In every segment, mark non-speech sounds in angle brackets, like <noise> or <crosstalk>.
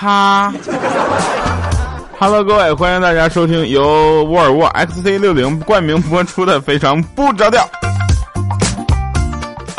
哈。Hello，各位，欢迎大家收听由沃尔沃 XC 六零冠名播出的《非常不着调》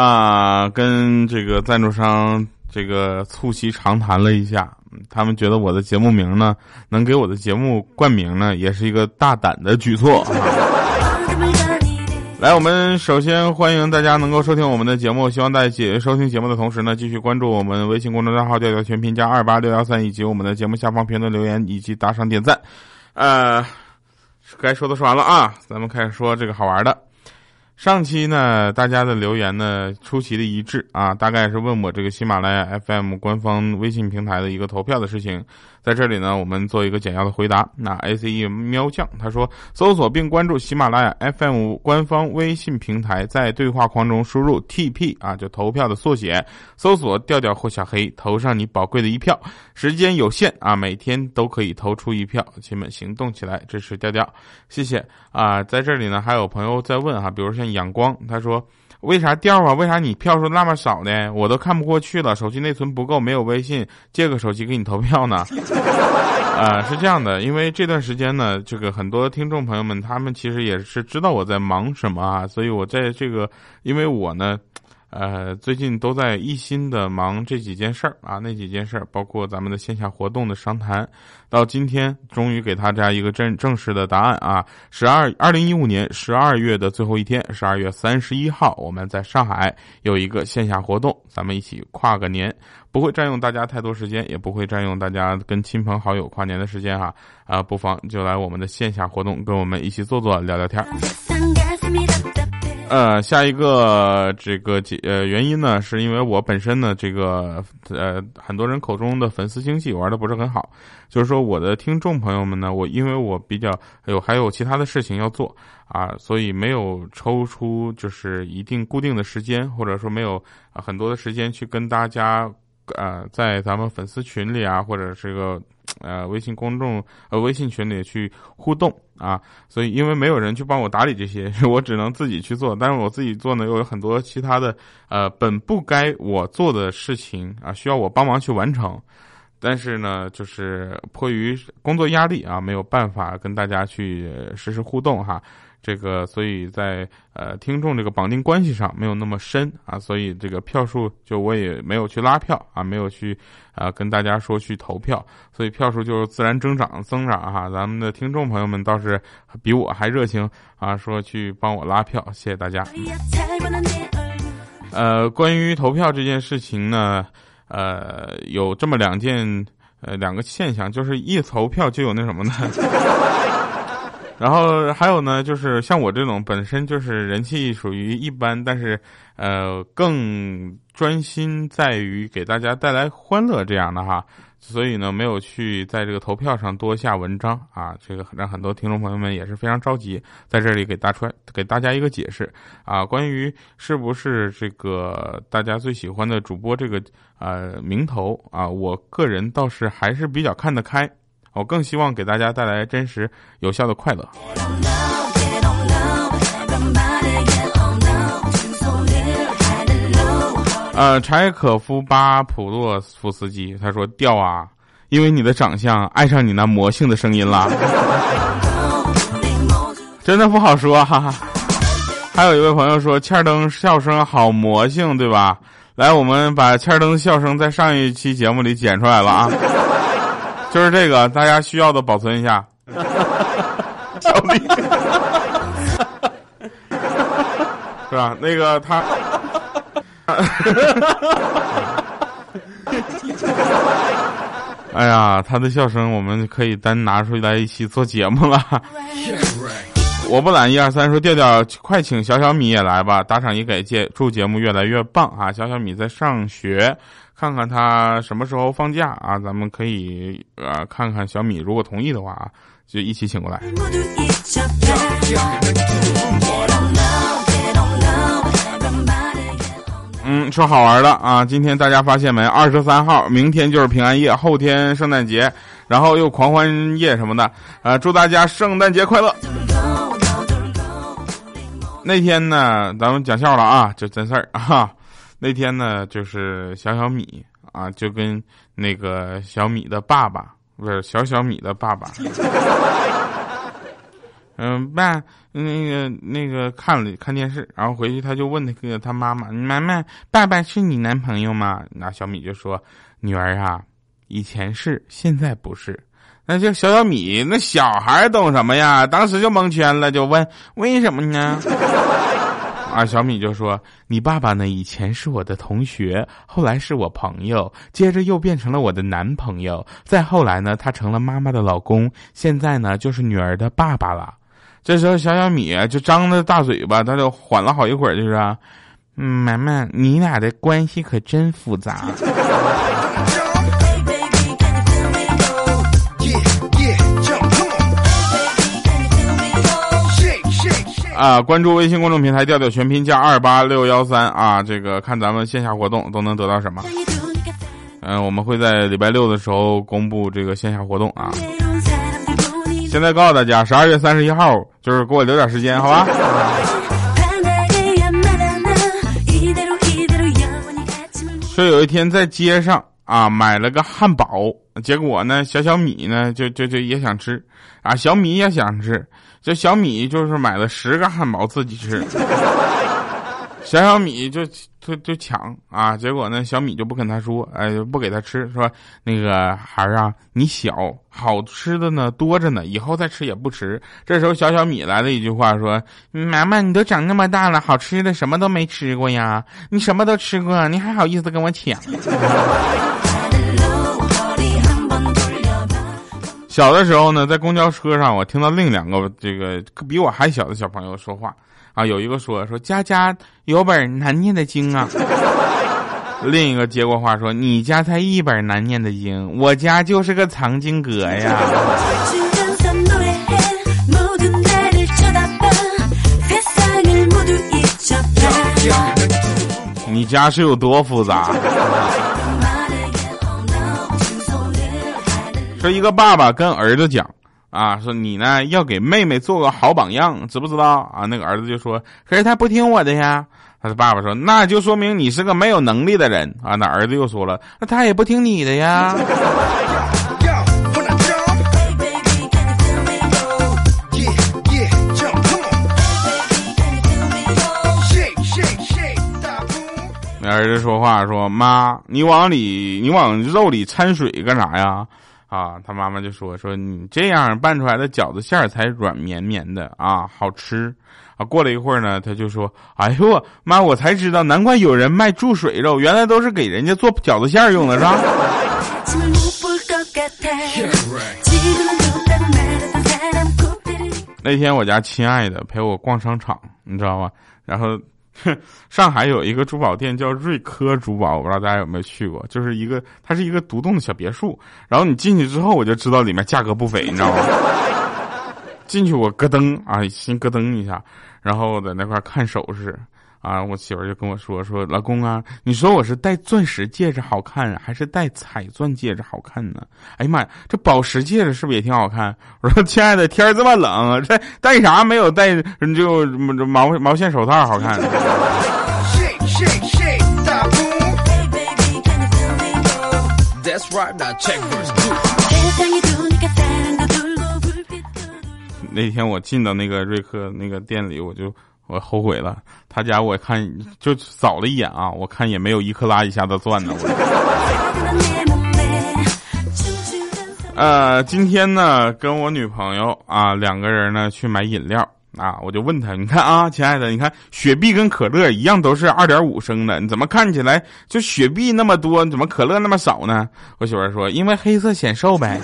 啊，跟这个赞助商这个促膝长谈了一下，他们觉得我的节目名呢，能给我的节目冠名呢，也是一个大胆的举措。来，我们首先欢迎大家能够收听我们的节目，希望在节收听节目的同时呢，继续关注我们微信公众账号“调调全拼加二八六幺三”，以及我们的节目下方评论留言以及打赏点赞。呃，该说的说完了啊，咱们开始说这个好玩的。上期呢，大家的留言呢出奇的一致啊，大概是问我这个喜马拉雅 FM 官方微信平台的一个投票的事情，在这里呢，我们做一个简要的回答。那 A C E 喵酱他说，搜索并关注喜马拉雅 FM 官方微信平台，在对话框中输入 T P 啊，就投票的缩写，搜索调调或小黑，投上你宝贵的一票，时间有限啊，每天都可以投出一票，亲们行动起来，支持调调，谢谢啊。在这里呢，还有朋友在问哈，比如像。阳光，他说：“为啥掉啊？为啥你票数那么少呢？我都看不过去了。手机内存不够，没有微信，借个手机给你投票呢。<laughs> ”啊，是这样的，因为这段时间呢，这个很多听众朋友们，他们其实也是知道我在忙什么啊，所以我在这个，因为我呢。呃，最近都在一心的忙这几件事儿啊，那几件事儿包括咱们的线下活动的商谈。到今天，终于给大家一个正正式的答案啊！十二二零一五年十二月的最后一天，十二月三十一号，我们在上海有一个线下活动，咱们一起跨个年，不会占用大家太多时间，也不会占用大家跟亲朋好友跨年的时间哈啊！不妨就来我们的线下活动，跟我们一起坐坐聊聊天儿。呃，下一个这个呃原因呢，是因为我本身呢，这个呃很多人口中的粉丝经济玩的不是很好，就是说我的听众朋友们呢，我因为我比较有还有其他的事情要做啊，所以没有抽出就是一定固定的时间，或者说没有啊很多的时间去跟大家呃在咱们粉丝群里啊，或者这个。呃，微信公众呃，微信群里去互动啊，所以因为没有人去帮我打理这些，<laughs> 我只能自己去做。但是我自己做呢，又有很多其他的呃，本不该我做的事情啊，需要我帮忙去完成。但是呢，就是迫于工作压力啊，没有办法跟大家去实时互动哈。这个，所以在呃听众这个绑定关系上没有那么深啊，所以这个票数就我也没有去拉票啊，没有去啊跟大家说去投票，所以票数就自然增长增长哈。咱们的听众朋友们倒是比我还热情啊，说去帮我拉票，谢谢大家。呃，关于投票这件事情呢，呃，有这么两件呃两个现象，就是一投票就有那什么呢？<laughs> 然后还有呢，就是像我这种本身就是人气属于一般，但是呃更专心在于给大家带来欢乐这样的哈，所以呢没有去在这个投票上多下文章啊，这个让很多听众朋友们也是非常着急，在这里给大川给大家一个解释啊，关于是不是这个大家最喜欢的主播这个呃名头啊，我个人倒是还是比较看得开。我更希望给大家带来真实有效的快乐。呃，柴可夫巴普洛夫斯基他说：“掉啊，因为你的长相，爱上你那魔性的声音了。”真的不好说哈。还有一位朋友说：“欠灯笑声好魔性，对吧？”来，我们把欠灯笑声在上一期节目里剪出来了啊。就是这个，大家需要的保存一下。<laughs> 小丽，是吧？那个他，<laughs> 哎呀，他的笑声我们可以单拿出来一起做节目了。我不懒，一二三，说调调，快请小小米也来吧，打赏也给，节祝节目越来越棒啊！小小米在上学。看看他什么时候放假啊？咱们可以呃看看小米，如果同意的话啊，就一起请过来。嗯，说好玩的啊！今天大家发现没？二十三号，明天就是平安夜，后天圣诞节，然后又狂欢夜什么的啊！祝大家圣诞节快乐！那天呢，咱们讲笑了啊，就真事儿啊。那天呢，就是小小米啊，就跟那个小米的爸爸不是小小米的爸爸，<laughs> 嗯，爸，那个那个看了看电视，然后回去他就问那个他妈妈，妈妈，爸爸是你男朋友吗？那小米就说，女儿啊，以前是，现在不是。那就小小米，那小孩懂什么呀？当时就蒙圈了，就问为什么呢？<laughs> 啊，小米就说：“你爸爸呢？以前是我的同学，后来是我朋友，接着又变成了我的男朋友，再后来呢，他成了妈妈的老公，现在呢，就是女儿的爸爸了。”这时候，小小米就张着大嘴巴，他就缓了好一会儿，就是啊，嗯，妈妈，你俩的关系可真复杂。<laughs> 啊，关注微信公众平台“调调全拼加二八六幺三”啊，这个看咱们线下活动都能得到什么？嗯，我们会在礼拜六的时候公布这个线下活动啊。现在告诉大家，十二月三十一号，就是给我留点时间，好吧？说有一天在街上啊买了个汉堡，结果呢，小小米呢就就就也想吃，啊，小米也想吃。这小米就是买了十个汉堡自己吃，<laughs> 小小米就就就抢啊，结果呢小米就不跟他说，哎不给他吃，说那个孩儿啊，你小好吃的呢多着呢，以后再吃也不迟。这时候小小米来了一句话说：“妈妈，你都长那么大了，好吃的什么都没吃过呀？你什么都吃过，你还好意思跟我抢？” <laughs> 小的时候呢，在公交车上，我听到另两个这个比我还小的小朋友说话啊，有一个说说家家有本难念的经啊，<laughs> 另一个接过话说你家才一本难念的经，我家就是个藏经阁呀。<laughs> 你家是有多复杂？说一个爸爸跟儿子讲啊，说你呢要给妹妹做个好榜样，知不知道啊？那个儿子就说，可是他不听我的呀。他的爸爸说，那就说明你是个没有能力的人啊。那儿子又说了，那他也不听你的呀。那儿子说话说，妈，你往里你往肉里掺水干啥呀？啊，他妈妈就说说你这样拌出来的饺子馅儿才软绵绵的啊，好吃啊。过了一会儿呢，他就说，哎呦妈，我才知道，难怪有人卖注水肉，原来都是给人家做饺子馅儿用的，是吧？那天我家亲爱的陪我逛商场，你知道吗？然后。<laughs> 上海有一个珠宝店叫瑞科珠宝，我不知道大家有没有去过，就是一个它是一个独栋的小别墅，然后你进去之后，我就知道里面价格不菲，你知道吗？进去我咯噔啊，心咯噔一下，然后在那块看首饰。啊，我媳妇就跟我说说，老公啊，你说我是戴钻石戒指好看，还是戴彩钻戒指好看呢？哎呀妈呀，这宝石戒指是不是也挺好看？我说亲爱的，天这么冷，这戴啥没有戴就毛毛线手套好看？那天我进到那个瑞克那个店里，我就。我后悔了，他家我看就扫了一眼啊，我看也没有一克拉以下的钻呢。呃，今天呢，跟我女朋友啊两个人呢去买饮料啊，我就问他，你看啊，亲爱的，你看雪碧跟可乐一样都是二点五升的，你怎么看起来就雪碧那么多，怎么可乐那么少呢？我媳妇说，因为黑色显瘦呗。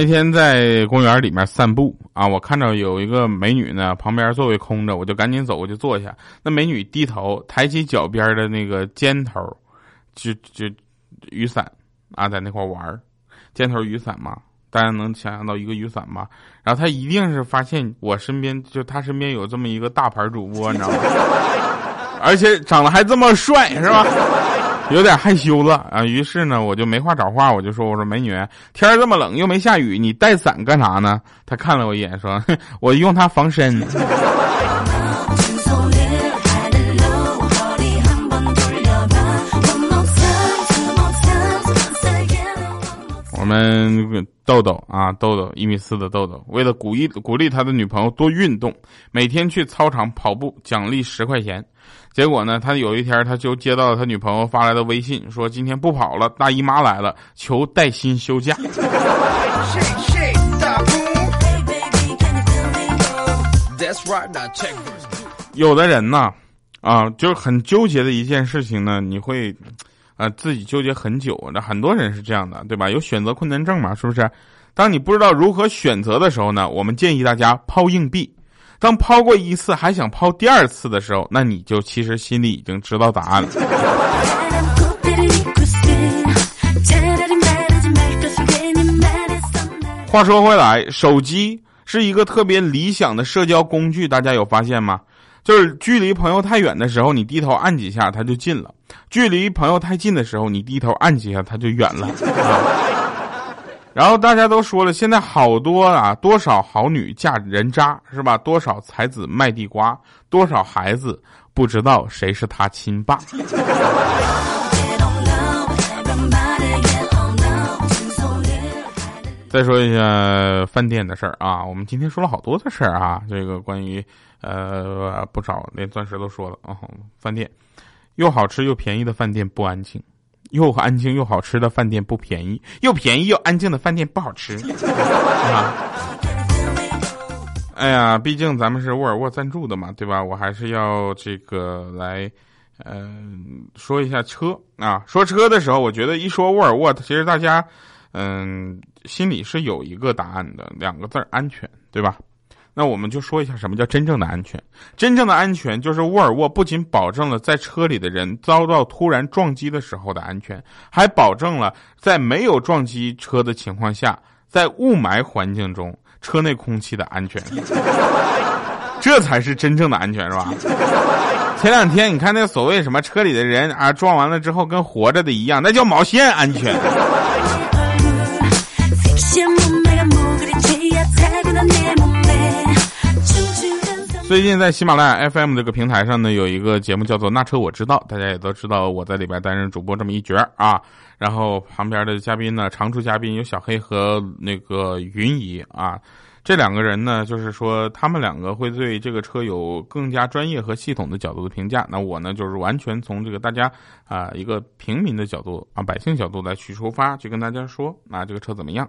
那天在公园里面散步啊，我看到有一个美女呢，旁边座位空着，我就赶紧走过去坐下。那美女低头抬起脚边的那个尖头，就就雨伞啊，在那块玩儿尖头雨伞嘛，大家能想象到一个雨伞吗？然后他一定是发现我身边就他身边有这么一个大牌主播，你知道吗？<laughs> 而且长得还这么帅，是吧？<laughs> 有点害羞了啊。于是呢，我就没话找话，我就说：“我说美女，天这么冷又没下雨，你带伞干啥呢？”她看了我一眼，说：“ <laughs> 我用它防身。”们豆豆啊，豆豆一米四的豆豆，为了鼓励鼓励他的女朋友多运动，每天去操场跑步，奖励十块钱。结果呢，他有一天他就接到了他女朋友发来的微信，说今天不跑了，大姨妈来了，求带薪休假。有的人呢，啊，就是很纠结的一件事情呢，你会。啊，自己纠结很久，那很多人是这样的，对吧？有选择困难症嘛，是不是？当你不知道如何选择的时候呢，我们建议大家抛硬币。当抛过一次还想抛第二次的时候，那你就其实心里已经知道答案了。话说回来，手机是一个特别理想的社交工具，大家有发现吗？就是距离朋友太远的时候，你低头按几下，他就近了。距离朋友太近的时候，你低头按几下，他就远了。<laughs> 然后大家都说了，现在好多啊，多少好女嫁人渣是吧？多少才子卖地瓜，多少孩子不知道谁是他亲爸。<laughs> 再说一下饭店的事儿啊，我们今天说了好多的事儿啊，这个关于呃不少连钻石都说了啊，饭店。又好吃又便宜的饭店不安静，又安静又好吃的饭店不便宜，又便宜又安静的饭店不好吃。啊！哎呀，毕竟咱们是沃尔沃赞助的嘛，对吧？我还是要这个来，嗯，说一下车啊。说车的时候，我觉得一说沃尔沃，其实大家，嗯，心里是有一个答案的，两个字儿：安全，对吧？那我们就说一下什么叫真正的安全。真正的安全就是沃尔沃不仅保证了在车里的人遭到突然撞击的时候的安全，还保证了在没有撞击车的情况下，在雾霾环境中车内空气的安全。<laughs> 这才是真正的安全，是吧？前两天你看那所谓什么车里的人啊，撞完了之后跟活着的一样，那叫毛线安全。最近在喜马拉雅 FM 这个平台上呢，有一个节目叫做《那车我知道》，大家也都知道我在里边担任主播这么一角啊。然后旁边的嘉宾呢，常驻嘉宾有小黑和那个云姨啊。这两个人呢，就是说他们两个会对这个车有更加专业和系统的角度的评价。那我呢，就是完全从这个大家啊一个平民的角度啊百姓角度来去出发，去跟大家说啊这个车怎么样。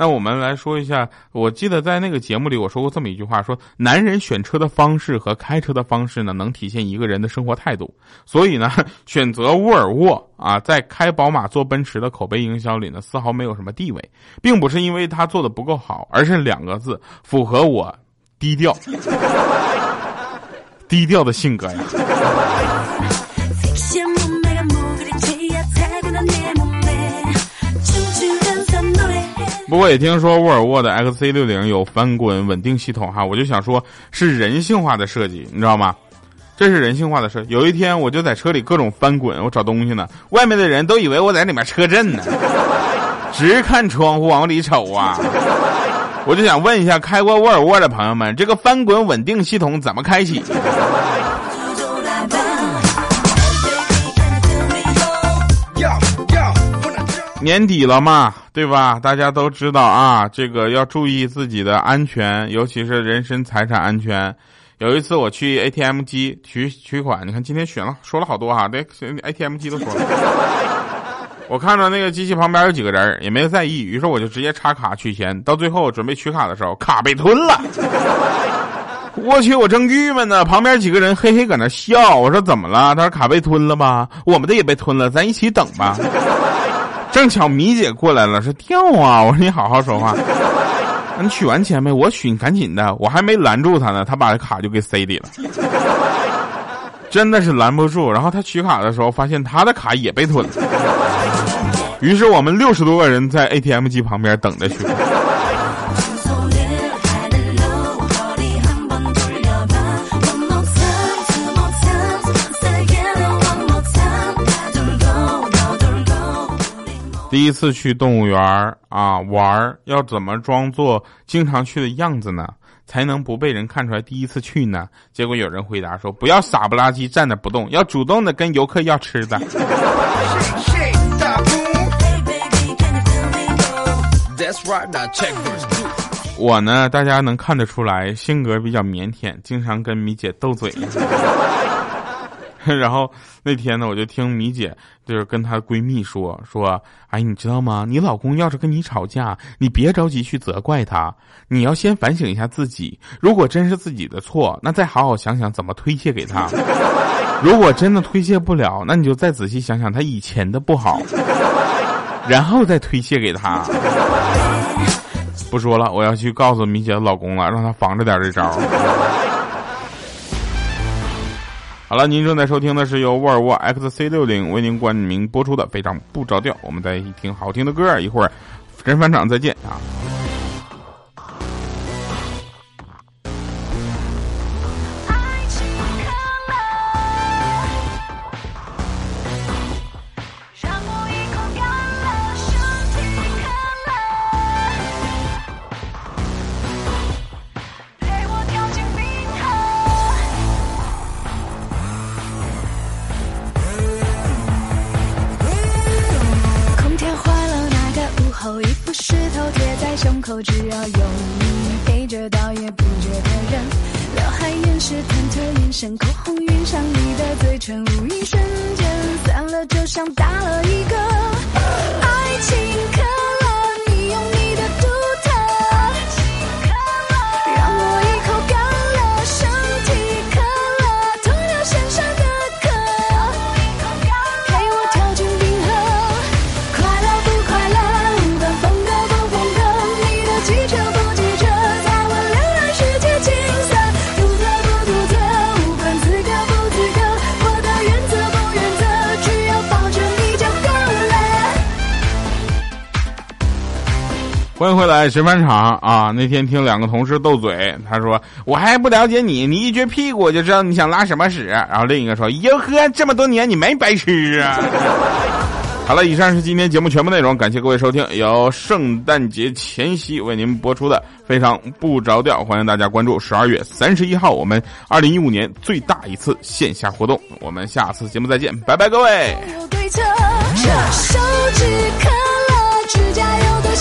那我们来说一下，我记得在那个节目里我说过这么一句话：说男人选车的方式和开车的方式呢，能体现一个人的生活态度。所以呢，<laughs> 选择沃尔沃啊，在开宝马、坐奔驰的口碑营销里呢，丝毫没有什么地位，并不是因为他做的不够好，而是两个字：符合我低调、<laughs> 低调的性格呀。不过也听说沃尔沃的 XC60 有翻滚稳定系统哈，我就想说，是人性化的设计，你知道吗？这是人性化的设计。有一天我就在车里各种翻滚，我找东西呢，外面的人都以为我在里面车震呢，<laughs> 直看窗户往里瞅啊。我就想问一下开过沃尔沃的朋友们，这个翻滚稳定系统怎么开启？年底了嘛，对吧？大家都知道啊，这个要注意自己的安全，尤其是人身财产安全。有一次我去 ATM 机取取款，你看今天选了说了好多哈，这 ATM 机都说了。<laughs> 我看着那个机器旁边有几个人，也没在意，于是我就直接插卡取钱。到最后准备取卡的时候，卡被吞了。我去，我正郁闷呢，旁边几个人嘿嘿搁那笑。我说怎么了？他说卡被吞了吧？我们的也被吞了，咱一起等吧。正巧米姐过来了，说跳啊！我说你好好说话，<laughs> 你取完钱没？我取，你赶紧的，我还没拦住他呢，他把卡就给塞里了，真的是拦不住。然后他取卡的时候，发现他的卡也被吞了。于是我们六十多个人在 ATM 机旁边等着取第一次去动物园啊玩要怎么装作经常去的样子呢？才能不被人看出来第一次去呢？结果有人回答说：“不要傻不拉几站着不动，要主动的跟游客要吃的。”我呢，大家能看得出来，性格比较腼腆，经常跟米姐斗嘴。<laughs> 然后那天呢，我就听米姐就是跟她闺蜜说说，哎，你知道吗？你老公要是跟你吵架，你别着急去责怪他，你要先反省一下自己。如果真是自己的错，那再好好想想怎么推卸给他。<laughs> 如果真的推卸不了，那你就再仔细想想他以前的不好，然后再推卸给他。不说了，我要去告诉米姐的老公了，让他防着点这招。好了，您正在收听的是由沃尔沃 XC 六零为您冠名播出的《非常不着调》，我们再听好听的歌，一会儿真返场再见啊。像，口红晕上你的嘴唇，无一瞬间散了，就像打了一个欢迎回来，神返场啊！那天听两个同事斗嘴，他说我还不了解你，你一撅屁股我就知道你想拉什么屎。然后另一个说哟呵，这么多年你没白吃啊！<laughs> 好了，以上是今天节目全部内容，感谢各位收听，由圣诞节前夕为您播出的非常不着调，欢迎大家关注十二月三十一号我们二零一五年最大一次线下活动，我们下次节目再见，拜拜各位。手指指甲油的